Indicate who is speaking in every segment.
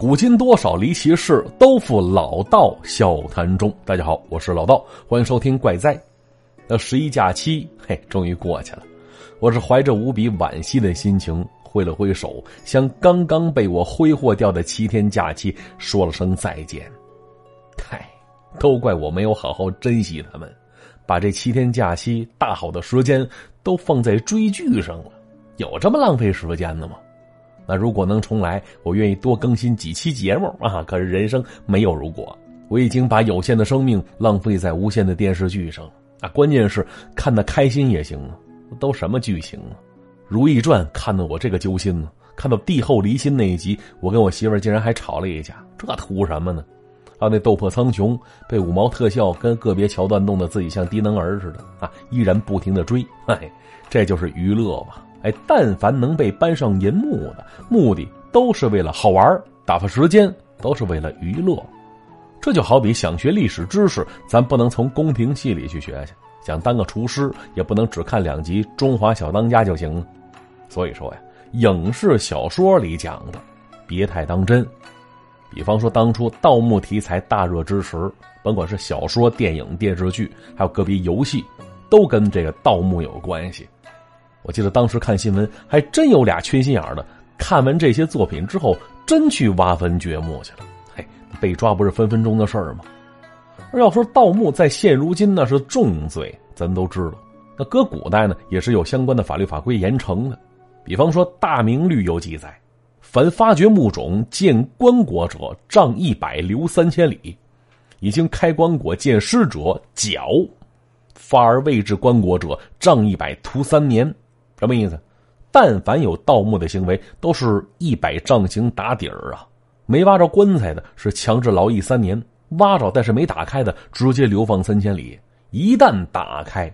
Speaker 1: 古今多少离奇事，都付老道笑谈中。大家好，我是老道，欢迎收听《怪哉》。那十一假期，嘿，终于过去了。我是怀着无比惋惜的心情，挥了挥手，向刚刚被我挥霍掉的七天假期说了声再见。嗨，都怪我没有好好珍惜他们，把这七天假期大好的时间都放在追剧上了。有这么浪费时间的吗？那如果能重来，我愿意多更新几期节目啊！可是人生没有如果，我已经把有限的生命浪费在无限的电视剧上了啊！关键是看得开心也行啊，都什么剧情啊？《如懿传》看得我这个揪心呢。看到帝后离心那一集，我跟我媳妇竟然还吵了一架，这图什么呢？还有那斗破苍穹被五毛特效跟个别桥段弄得自己像低能儿似的啊，依然不停的追，哎，这就是娱乐吧。哎，但凡能被搬上银幕的，目的都是为了好玩打发时间，都是为了娱乐。这就好比想学历史知识，咱不能从宫廷戏里去学去；想当个厨师，也不能只看两集《中华小当家》就行了。所以说呀，影视小说里讲的，别太当真。比方说，当初盗墓题材大热之时，甭管是小说、电影、电视剧，还有个别游戏，都跟这个盗墓有关系。我记得当时看新闻，还真有俩缺心眼的，看完这些作品之后，真去挖坟掘墓去了。嘿，被抓不是分分钟的事儿吗？要说盗墓，在现如今那是重罪，咱都知道。那搁古代呢，也是有相关的法律法规严惩的。比方说《大明律》有记载：凡发掘墓冢见棺椁者，杖一百，留三千里；已经开棺椁见尸者，绞；发而未至棺椁者，杖一百，徒三年。什么意思？但凡有盗墓的行为，都是一百杖刑打底儿啊！没挖着棺材的，是强制劳役三年；挖着但是没打开的，直接流放三千里。一旦打开，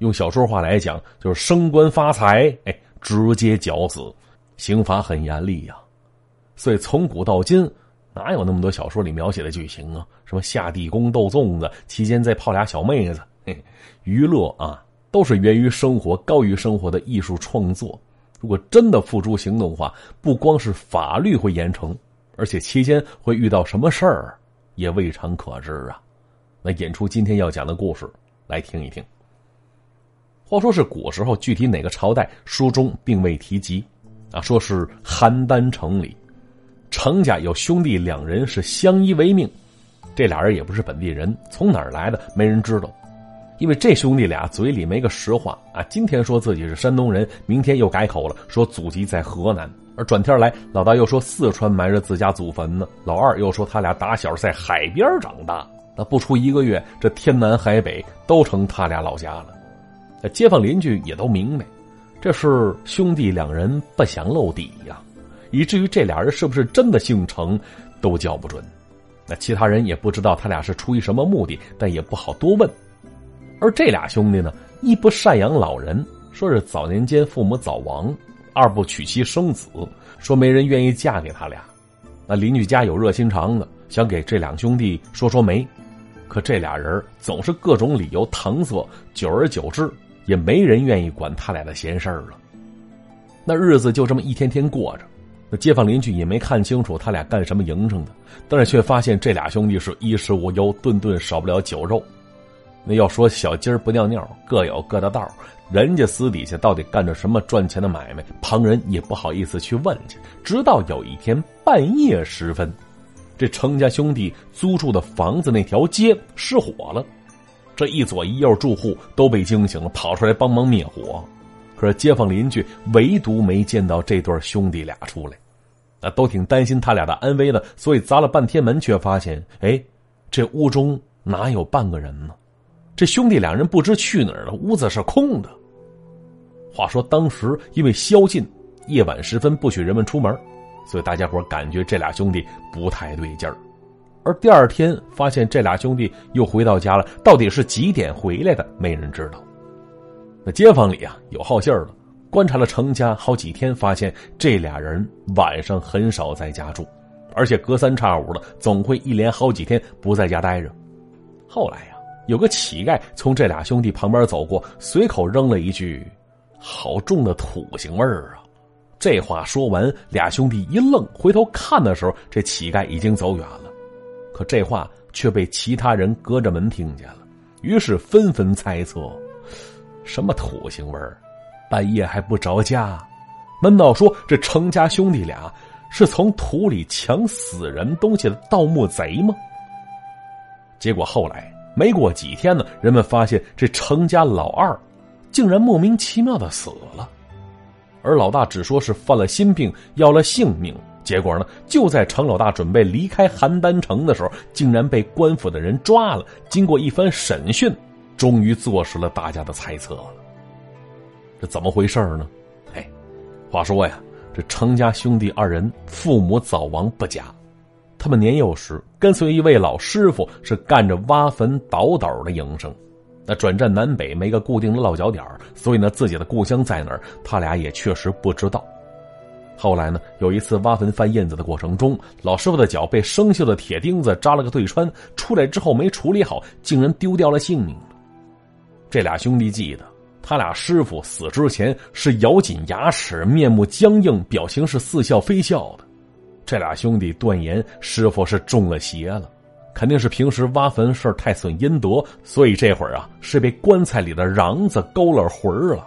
Speaker 1: 用小说话来讲，就是升官发财，哎，直接绞死，刑罚很严厉呀。所以从古到今，哪有那么多小说里描写的剧情啊？什么下地宫斗粽子，期间再泡俩小妹子，嘿，娱乐啊！都是源于生活、高于生活的艺术创作。如果真的付诸行动的话，不光是法律会严惩，而且期间会遇到什么事儿，也未尝可知啊。那演出今天要讲的故事，来听一听。话说是古时候，具体哪个朝代，书中并未提及。啊，说是邯郸城里，程家有兄弟两人是相依为命，这俩人也不是本地人，从哪儿来的，没人知道。因为这兄弟俩嘴里没个实话啊，今天说自己是山东人，明天又改口了，说祖籍在河南，而转天来老大又说四川埋着自家祖坟呢，老二又说他俩打小在海边长大，那不出一个月，这天南海北都成他俩老家了。那街坊邻居也都明白，这是兄弟两人不想露底呀，以至于这俩人是不是真的姓程，都叫不准。那其他人也不知道他俩是出于什么目的，但也不好多问。而这俩兄弟呢，一不赡养老人，说是早年间父母早亡；二不娶妻生子，说没人愿意嫁给他俩。那邻居家有热心肠的，想给这两兄弟说说媒，可这俩人总是各种理由搪塞，久而久之，也没人愿意管他俩的闲事儿了。那日子就这么一天天过着，那街坊邻居也没看清楚他俩干什么营生的，但是却发现这俩兄弟是衣食无忧，顿顿少不了酒肉。那要说小鸡儿不尿尿，各有各的道人家私底下到底干着什么赚钱的买卖，旁人也不好意思去问去。直到有一天半夜时分，这程家兄弟租住的房子那条街失火了，这一左一右住户都被惊醒了，跑出来帮忙灭火。可是街坊邻居唯独没见到这对兄弟俩出来，那都挺担心他俩的安危的，所以砸了半天门，却发现，哎，这屋中哪有半个人呢？这兄弟两人不知去哪儿了，屋子是空的。话说当时因为宵禁，夜晚时分不许人们出门，所以大家伙感觉这俩兄弟不太对劲儿。而第二天发现这俩兄弟又回到家了，到底是几点回来的，没人知道。那街坊里啊有好信儿的，观察了程家好几天，发现这俩人晚上很少在家住，而且隔三差五的总会一连好几天不在家待着。后来呀。有个乞丐从这俩兄弟旁边走过，随口扔了一句：“好重的土腥味儿啊！”这话说完，俩兄弟一愣，回头看的时候，这乞丐已经走远了。可这话却被其他人隔着门听见了，于是纷纷猜测：什么土腥味儿？半夜还不着家？难道说这程家兄弟俩是从土里抢死人东西的盗墓贼吗？结果后来没过几天呢，人们发现这程家老二竟然莫名其妙的死了。而老大只说是犯了心病，要了性命。结果呢，就在程老大准备离开邯郸城的时候，竟然被官府的人抓了。经过一番审讯，终于坐实了大家的猜测了。这怎么回事呢？嘿，话说呀，这程家兄弟二人父母早亡不假，他们年幼时跟随一位老师傅，是干着挖坟倒斗的营生。那转战南北没个固定的落脚点所以呢，自己的故乡在哪儿，他俩也确实不知道。后来呢，有一次挖坟翻印子的过程中，老师傅的脚被生锈的铁钉子扎了个对穿，出来之后没处理好，竟然丢掉了性命。这俩兄弟记得，他俩师傅死之前是咬紧牙齿，面目僵硬，表情是似笑非笑的。这俩兄弟断言，师傅是中了邪了。肯定是平时挖坟事太损阴德，所以这会儿啊是被棺材里的瓤子勾了魂了，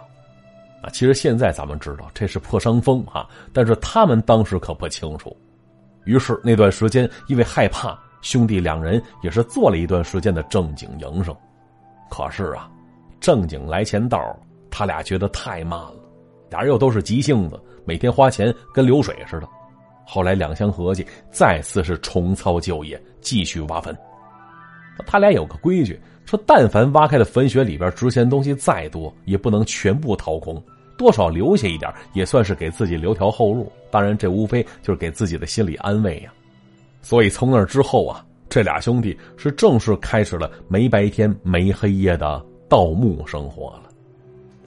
Speaker 1: 啊，其实现在咱们知道这是破伤风啊，但是他们当时可不清楚。于是那段时间，因为害怕，兄弟两人也是做了一段时间的正经营生。可是啊，正经来钱道他俩觉得太慢了，俩人又都是急性子，每天花钱跟流水似的。后来两相合计，再次是重操旧业，继续挖坟。他俩有个规矩，说但凡挖开的坟穴里边值钱东西再多，也不能全部掏空，多少留下一点，也算是给自己留条后路。当然，这无非就是给自己的心理安慰呀。所以从那之后啊，这俩兄弟是正式开始了没白天没黑夜的盗墓生活了。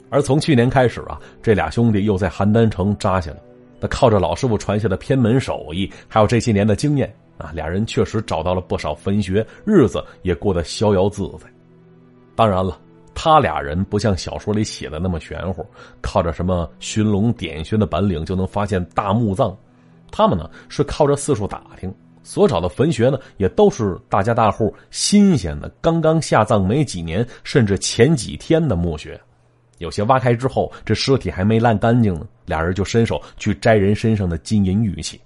Speaker 1: 而从去年开始啊，这俩兄弟又在邯郸城扎下了。那靠着老师傅传下的偏门手艺，还有这些年的经验啊，俩人确实找到了不少坟穴，日子也过得逍遥自在。当然了，他俩人不像小说里写的那么玄乎，靠着什么寻龙点穴的本领就能发现大墓葬。他们呢是靠着四处打听，所找的坟穴呢也都是大家大户新鲜的，刚刚下葬没几年，甚至前几天的墓穴。有些挖开之后，这尸体还没烂干净呢，俩人就伸手去摘人身上的金银玉器，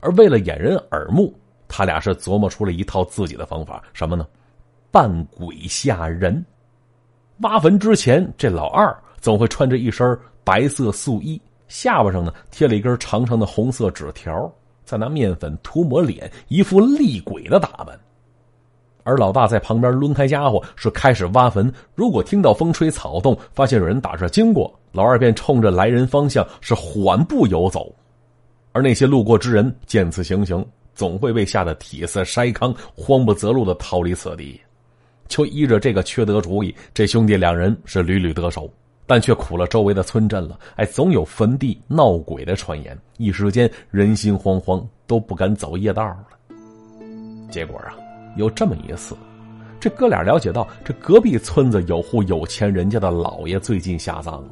Speaker 1: 而为了掩人耳目，他俩是琢磨出了一套自己的方法，什么呢？扮鬼吓人。挖坟之前，这老二总会穿着一身白色素衣，下巴上呢贴了一根长长的红色纸条，再拿面粉涂抹脸，一副厉鬼的打扮。而老大在旁边抡开家伙，是开始挖坟。如果听到风吹草动，发现有人打这经过，老二便冲着来人方向是缓步游走。而那些路过之人见此情形，总会被吓得体色筛糠，慌不择路的逃离此地。就依着这个缺德主意，这兄弟两人是屡屡得手，但却苦了周围的村镇了。哎，总有坟地闹鬼的传言，一时间人心惶惶，都不敢走夜道了。结果啊。有这么一次，这哥俩了解到，这隔壁村子有户有钱人家的老爷最近下葬了。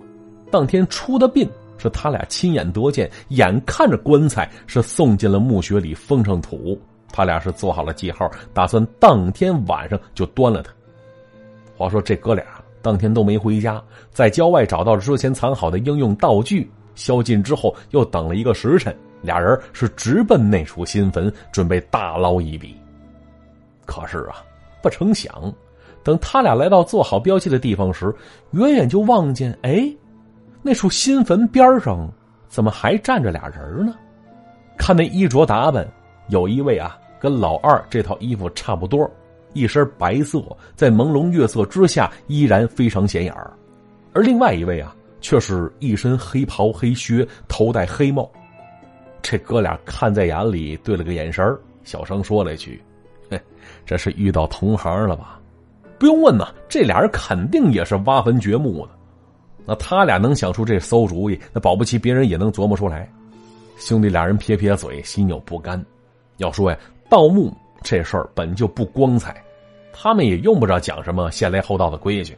Speaker 1: 当天出的殡是他俩亲眼得见，眼看着棺材是送进了墓穴里封上土，他俩是做好了记号，打算当天晚上就端了他。话说这哥俩当天都没回家，在郊外找到了之前藏好的应用道具，宵禁之后又等了一个时辰，俩人是直奔那处新坟，准备大捞一笔。可是啊，不成想，等他俩来到做好标记的地方时，远远就望见，哎，那处新坟边上怎么还站着俩人呢？看那衣着打扮，有一位啊，跟老二这套衣服差不多，一身白色，在朦胧月色之下依然非常显眼儿；而另外一位啊，却是一身黑袍黑靴，头戴黑帽。这哥俩看在眼里，对了个眼神小声说了一句。嘿，这是遇到同行了吧？不用问呐，这俩人肯定也是挖坟掘墓的。那他俩能想出这馊主意，那保不齐别人也能琢磨出来。兄弟俩人撇撇嘴，心有不甘。要说呀，盗墓这事儿本就不光彩，他们也用不着讲什么先来后到的规矩，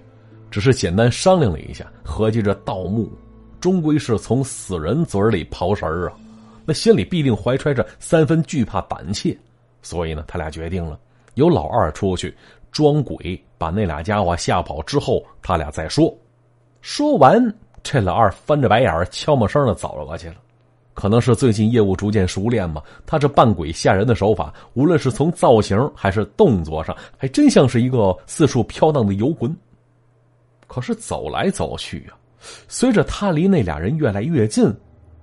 Speaker 1: 只是简单商量了一下，合计着盗墓终归是从死人嘴里刨食儿啊，那心里必定怀揣着三分惧怕胆怯，所以呢，他俩决定了由老二出去装鬼，把那俩家伙吓跑之后，他俩再说。说完，这老二翻着白眼儿，悄没声的走了过去了。可能是最近业务逐渐熟练吧，他这扮鬼吓人的手法，无论是从造型还是动作上，还真像是一个四处飘荡的游魂。可是走来走去啊，随着他离那俩人越来越近，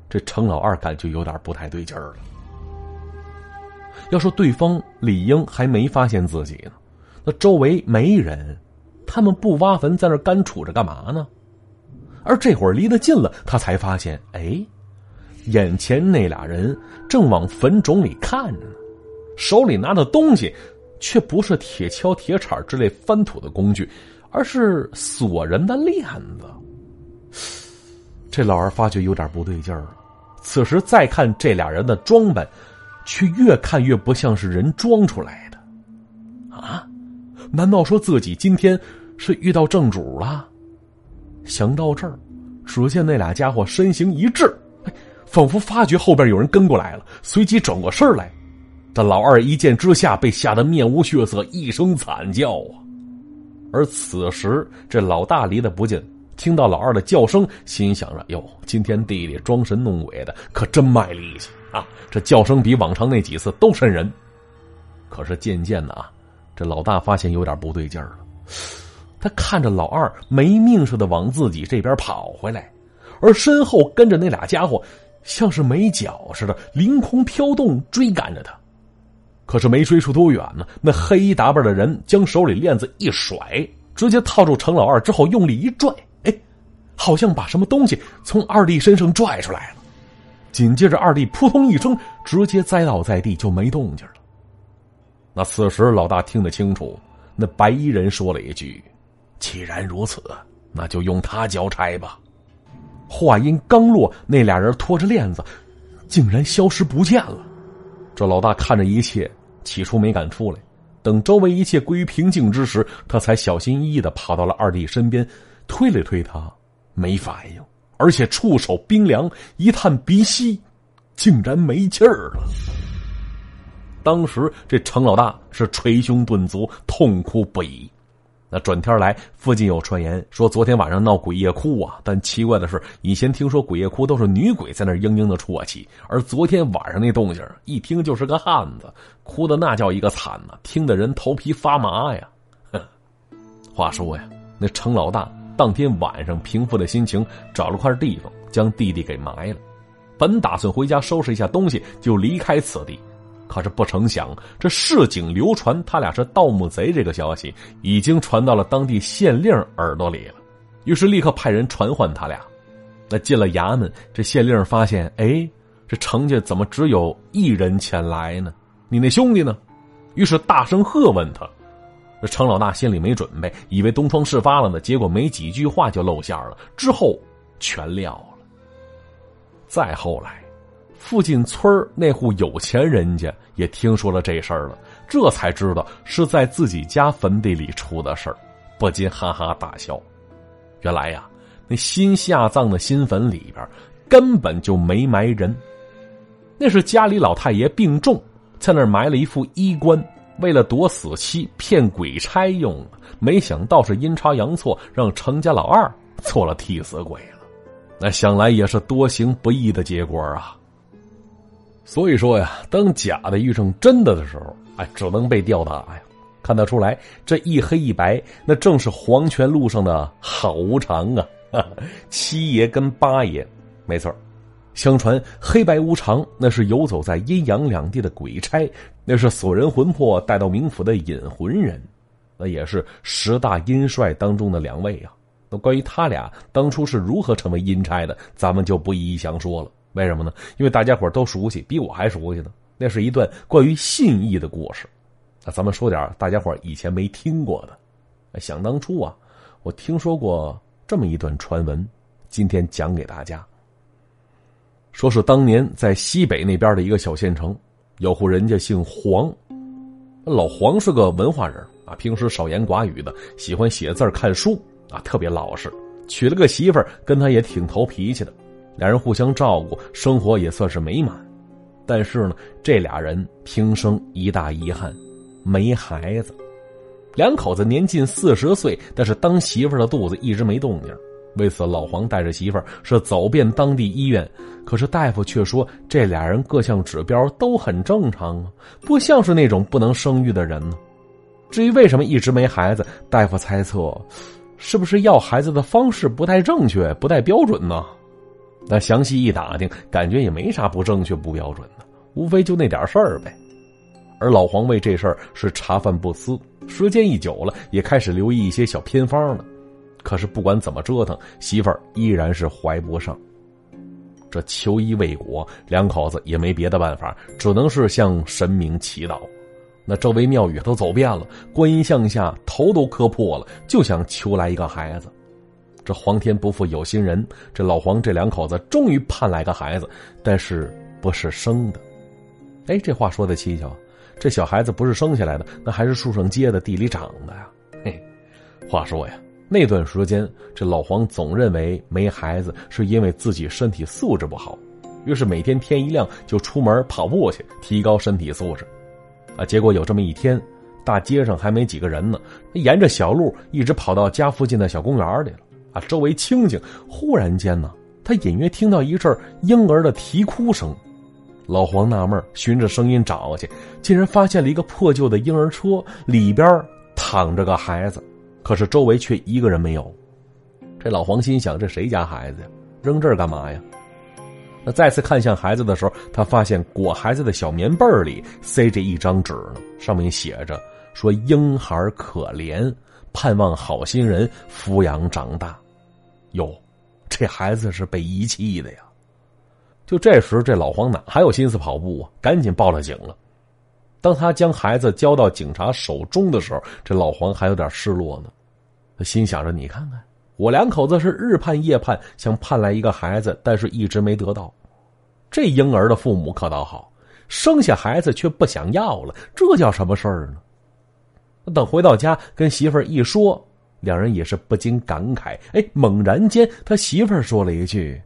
Speaker 1: 这程老二感觉有点不太对劲儿了。要说对方理应还没发现自己呢，那周围没人，他们不挖坟在那干杵着干嘛呢？而这会儿离得近了，他才发现，哎，眼前那俩人正往坟冢里看着呢，手里拿的东西却不是铁锹、铁铲之类翻土的工具。而是锁人的链子，这老二发觉有点不对劲儿了。此时再看这俩人的装扮，却越看越不像是人装出来的。啊，难道说自己今天是遇到正主了？想到这儿，只见那俩家伙身形一滞，仿佛发觉后边有人跟过来了，随即转过身来。这老二一见之下，被吓得面无血色，一声惨叫啊！而此时，这老大离得不近，听到老二的叫声，心想着：“哟，今天弟弟装神弄鬼的，可真卖力气啊！这叫声比往常那几次都瘆人。”可是渐渐的啊，这老大发现有点不对劲儿了。他看着老二没命似的往自己这边跑回来，而身后跟着那俩家伙，像是没脚似的，凌空飘动，追赶着他。可是没追出多远呢，那黑衣打扮的人将手里链子一甩，直接套住程老二之后，用力一拽，哎，好像把什么东西从二弟身上拽出来了。紧接着，二弟扑通一声，直接栽倒在地，就没动静了。那此时老大听得清楚，那白衣人说了一句：“既然如此，那就用他交差吧。”话音刚落，那俩人拖着链子，竟然消失不见了。这老大看着一切。起初没敢出来，等周围一切归于平静之时，他才小心翼翼的跑到了二弟身边，推了推他，没反应，而且触手冰凉，一探鼻息，竟然没气儿了。当时这程老大是捶胸顿足，痛哭不已。那转天来，附近有传言说昨天晚上闹鬼夜哭啊，但奇怪的是，以前听说鬼夜哭都是女鬼在那嘤嘤的啜泣，而昨天晚上那动静，一听就是个汉子，哭的那叫一个惨呐，听的人头皮发麻呀。哼，话说呀，那程老大当天晚上平复了心情，找了块地方将弟弟给埋了，本打算回家收拾一下东西就离开此地。可是不成想，这市井流传他俩是盗墓贼这个消息，已经传到了当地县令耳朵里了。于是立刻派人传唤他俩。那进了衙门，这县令发现，哎，这程家怎么只有一人前来呢？你那兄弟呢？于是大声喝问他。那程老大心里没准备，以为东窗事发了呢，结果没几句话就露馅了，之后全撂了。再后来。附近村那户有钱人家也听说了这事儿了，这才知道是在自己家坟地里出的事儿，不禁哈哈大笑。原来呀，那新下葬的新坟里边根本就没埋人，那是家里老太爷病重，在那儿埋了一副衣冠，为了躲死期骗鬼差用。没想到是阴差阳错，让程家老二做了替死鬼了。那想来也是多行不义的结果啊。所以说呀，当假的遇上真的的时候，哎，只能被吊打呀。看得出来，这一黑一白，那正是黄泉路上的好无常啊！七爷跟八爷，没错相传黑白无常那是游走在阴阳两地的鬼差，那是锁人魂魄带到冥府的引魂人，那也是十大阴帅当中的两位啊。那关于他俩当初是如何成为阴差的，咱们就不一一详说了。为什么呢？因为大家伙都熟悉，比我还熟悉呢。那是一段关于信义的故事。那咱们说点大家伙以前没听过的。想当初啊，我听说过这么一段传闻，今天讲给大家。说是当年在西北那边的一个小县城，有户人家姓黄，老黄是个文化人啊，平时少言寡语的，喜欢写字看书啊，特别老实。娶了个媳妇儿，跟他也挺投脾气的，两人互相照顾，生活也算是美满。但是呢，这俩人平生一大遗憾，没孩子。两口子年近四十岁，但是当媳妇的肚子一直没动静。为此，老黄带着媳妇儿是走遍当地医院，可是大夫却说这俩人各项指标都很正常啊，不像是那种不能生育的人呢。至于为什么一直没孩子，大夫猜测，是不是要孩子的方式不太正确、不太标准呢？那详细一打听，感觉也没啥不正确、不标准的，无非就那点事儿呗。而老黄为这事儿是茶饭不思，时间一久了，也开始留意一些小偏方了。可是不管怎么折腾，媳妇儿依然是怀不上。这求医未果，两口子也没别的办法，只能是向神明祈祷。那周围庙宇都走遍了，观音像下头都磕破了，就想求来一个孩子。这皇天不负有心人，这老黄这两口子终于盼来个孩子，但是不是生的。哎，这话说的蹊跷，这小孩子不是生下来的，那还是树上结的，地里长的呀。嘿，话说呀。那段时间，这老黄总认为没孩子是因为自己身体素质不好，于是每天天一亮就出门跑步去，提高身体素质。啊，结果有这么一天，大街上还没几个人呢，沿着小路一直跑到家附近的小公园里了。啊，周围清静，忽然间呢，他隐约听到一阵婴儿的啼哭声。老黄纳闷，循着声音找去，竟然发现了一个破旧的婴儿车，里边躺着个孩子。可是周围却一个人没有，这老黄心想：这谁家孩子呀？扔这儿干嘛呀？那再次看向孩子的时候，他发现裹孩子的小棉被里塞着一张纸呢，上面写着说：“婴孩可怜，盼望好心人抚养长大。”哟，这孩子是被遗弃的呀！就这时，这老黄哪还有心思跑步啊？赶紧报了警了。当他将孩子交到警察手中的时候，这老黄还有点失落呢。他心想着：“你看看，我两口子是日盼夜盼，想盼来一个孩子，但是一直没得到。这婴儿的父母可倒好，生下孩子却不想要了，这叫什么事儿呢？”等回到家跟媳妇儿一说，两人也是不禁感慨。哎，猛然间，他媳妇儿说了一句：“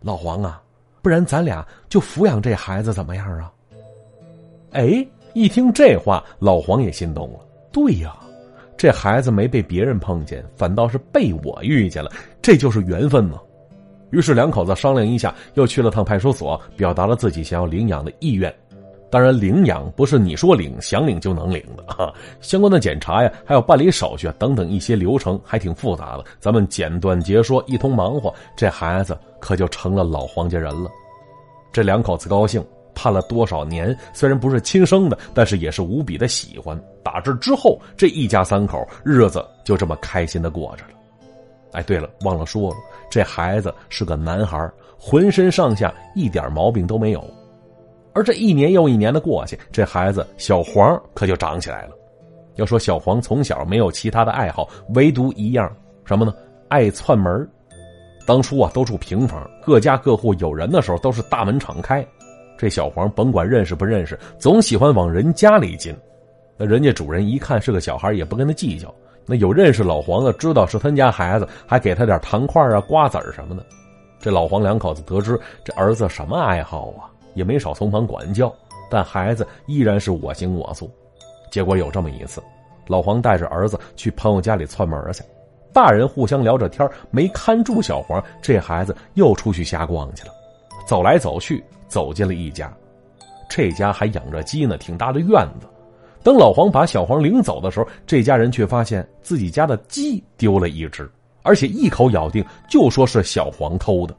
Speaker 1: 老黄啊，不然咱俩就抚养这孩子怎么样啊？”哎，一听这话，老黄也心动了。对呀。这孩子没被别人碰见，反倒是被我遇见了，这就是缘分嘛。于是两口子商量一下，又去了趟派出所，表达了自己想要领养的意愿。当然，领养不是你说领想领就能领的啊，相关的检查呀，还有办理手续啊等等一些流程还挺复杂的。咱们简短截说，一通忙活，这孩子可就成了老黄家人了。这两口子高兴。盼了多少年？虽然不是亲生的，但是也是无比的喜欢。打这之后，这一家三口日子就这么开心的过着了。哎，对了，忘了说了，这孩子是个男孩，浑身上下一点毛病都没有。而这一年又一年的过去，这孩子小黄可就长起来了。要说小黄从小没有其他的爱好，唯独一样什么呢？爱串门当初啊，都住平房，各家各户有人的时候都是大门敞开。这小黄甭管认识不认识，总喜欢往人家里进。那人家主人一看是个小孩，也不跟他计较。那有认识老黄的，知道是他家孩子，还给他点糖块啊、瓜子什么的。这老黄两口子得知这儿子什么爱好啊，也没少从旁管教。但孩子依然是我行我素。结果有这么一次，老黄带着儿子去朋友家里串门去，大人互相聊着天没看住小黄，这孩子又出去瞎逛去了，走来走去。走进了一家，这家还养着鸡呢，挺大的院子。等老黄把小黄领走的时候，这家人却发现自己家的鸡丢了一只，而且一口咬定就说是小黄偷的。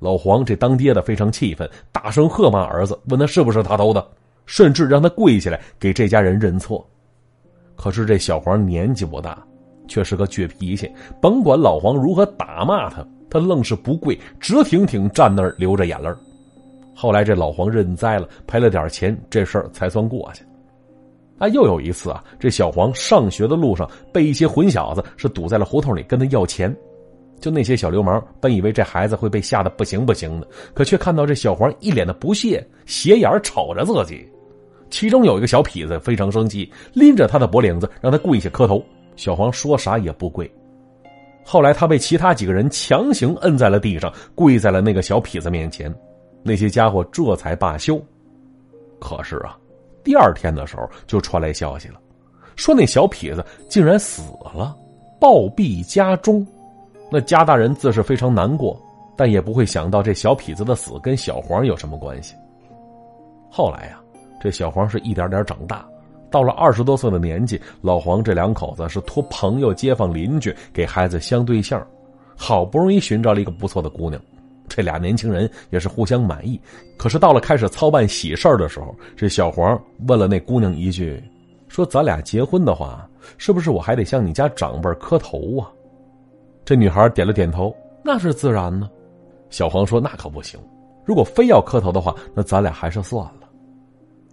Speaker 1: 老黄这当爹的非常气愤，大声喝骂儿子，问他是不是他偷的，甚至让他跪下来给这家人认错。可是这小黄年纪不大，却是个倔脾气，甭管老黄如何打骂他，他愣是不跪，直挺挺站那儿流着眼泪儿后来这老黄认栽了，赔了点钱，这事儿才算过去。啊，又有一次啊，这小黄上学的路上被一些混小子是堵在了胡同里，跟他要钱。就那些小流氓本以为这孩子会被吓得不行不行的，可却看到这小黄一脸的不屑，斜眼瞅着自己。其中有一个小痞子非常生气，拎着他的脖领子让他跪下磕头。小黄说啥也不跪。后来他被其他几个人强行摁在了地上，跪在了那个小痞子面前，那些家伙这才罢休。可是啊，第二天的时候就传来消息了，说那小痞子竟然死了，暴毙家中。那家大人自是非常难过，但也不会想到这小痞子的死跟小黄有什么关系。后来呀，这小黄是一点点长大。到了二十多岁的年纪，老黄这两口子是托朋友、街坊、邻居给孩子相对象，好不容易寻找了一个不错的姑娘。这俩年轻人也是互相满意。可是到了开始操办喜事的时候，这小黄问了那姑娘一句：“说咱俩结婚的话，是不是我还得向你家长辈磕头啊？”这女孩点了点头：“那是自然呢。”小黄说：“那可不行，如果非要磕头的话，那咱俩还是算了。”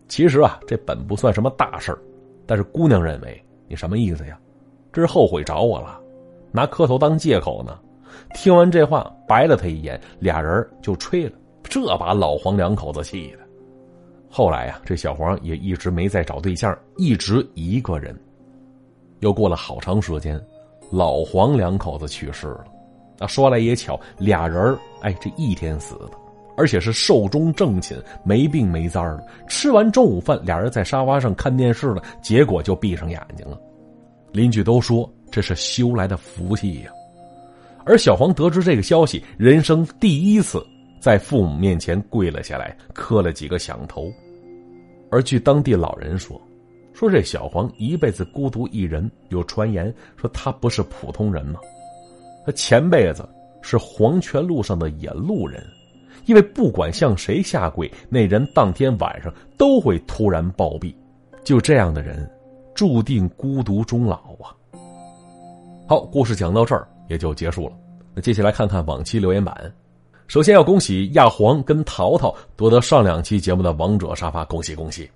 Speaker 1: 其实啊，这本不算什么大事儿，但是姑娘认为你什么意思呀？这是后悔找我了，拿磕头当借口呢。听完这话，白了他一眼，俩人就吹了。这把老黄两口子气的。后来呀，这小黄也一直没再找对象，一直一个人。又过了好长时间，老黄两口子去世了。那说来也巧，俩人哎，这一天死的。而且是寿终正寝，没病没灾的。吃完中午饭，俩人在沙发上看电视了，结果就闭上眼睛了。邻居都说这是修来的福气呀。而小黄得知这个消息，人生第一次在父母面前跪了下来，磕了几个响头。而据当地老人说，说这小黄一辈子孤独一人，有传言说他不是普通人吗？他前辈子是黄泉路上的野路人。因为不管向谁下跪，那人当天晚上都会突然暴毙。就这样的人，注定孤独终老啊！好，故事讲到这儿也就结束了。那接下来看看往期留言板。首先要恭喜亚黄跟淘淘夺得上两期节目的王者沙发，恭喜恭喜！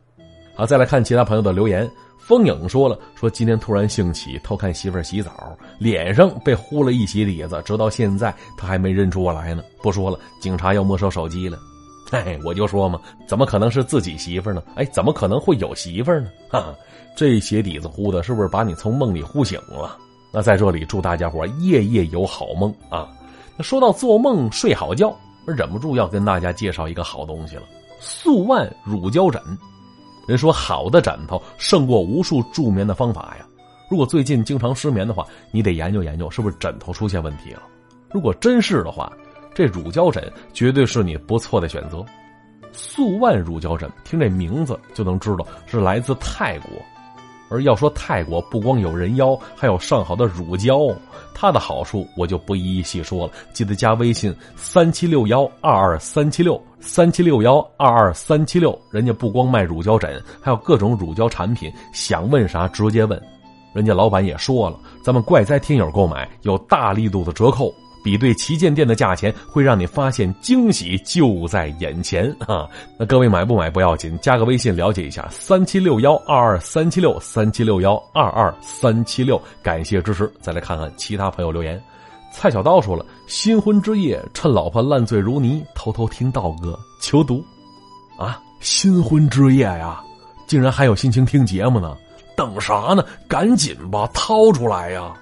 Speaker 1: 好，再来看其他朋友的留言。风影说了，说今天突然兴起偷看媳妇儿洗澡，脸上被糊了一洗底子，直到现在他还没认出我来呢。不说了，警察要没收手机了。哎，我就说嘛，怎么可能是自己媳妇呢？哎，怎么可能会有媳妇呢？哈，这鞋底子糊的，是不是把你从梦里呼醒了？那在这里祝大家伙夜夜有好梦啊！那说到做梦睡好觉，忍不住要跟大家介绍一个好东西了——素万乳胶枕。人说好的枕头胜过无数助眠的方法呀。如果最近经常失眠的话，你得研究研究是不是枕头出现问题了。如果真是的话，这乳胶枕绝对是你不错的选择。素万乳胶枕，听这名字就能知道是来自泰国。而要说泰国，不光有人妖，还有上好的乳胶，它的好处我就不一一细说了。记得加微信三七六幺二二三七六三七六幺二二三七六，人家不光卖乳胶枕，还有各种乳胶产品，想问啥直接问。人家老板也说了，咱们怪哉听友购买有大力度的折扣。比对旗舰店的价钱，会让你发现惊喜就在眼前啊！那各位买不买不要紧，加个微信了解一下，三七六幺二二三七六三七六幺二二三七六，感谢支持。再来看看其他朋友留言，蔡小刀说了：新婚之夜，趁老婆烂醉如泥，偷偷听道哥求读。啊，新婚之夜呀，竟然还有心情听节目呢？等啥呢？赶紧吧，掏出来呀！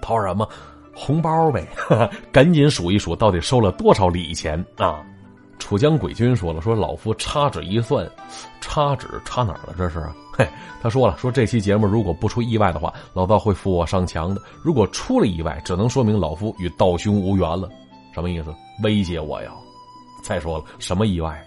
Speaker 1: 掏什么？红包呗，赶紧数一数，到底收了多少礼钱啊？楚江鬼君说了，说老夫插指一算，插指插哪儿了？这是？嘿，他说了，说这期节目如果不出意外的话，老道会扶我上墙的；如果出了意外，只能说明老夫与道兄无缘了。什么意思？威胁我呀？再说了，什么意外？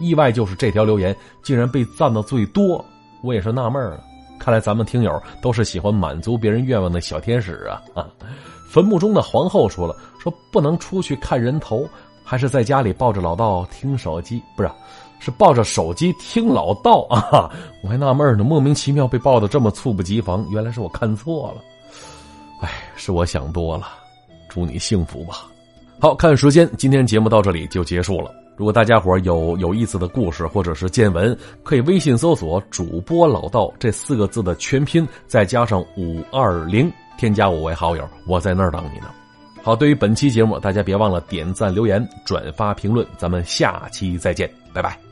Speaker 1: 意外就是这条留言竟然被赞的最多，我也是纳闷了。看来咱们听友都是喜欢满足别人愿望的小天使啊！啊。坟墓中的皇后说了：“说不能出去看人头，还是在家里抱着老道听手机，不是，是抱着手机听老道 啊！我还纳闷呢，莫名其妙被抱的这么猝不及防，原来是我看错了。哎，是我想多了。祝你幸福吧。好看时间，今天节目到这里就结束了。如果大家伙有有意思的故事或者是见闻，可以微信搜索‘主播老道’这四个字的全拼，再加上五二零。”添加我为好友，我在那儿等你呢。好，对于本期节目，大家别忘了点赞、留言、转发、评论。咱们下期再见，拜拜。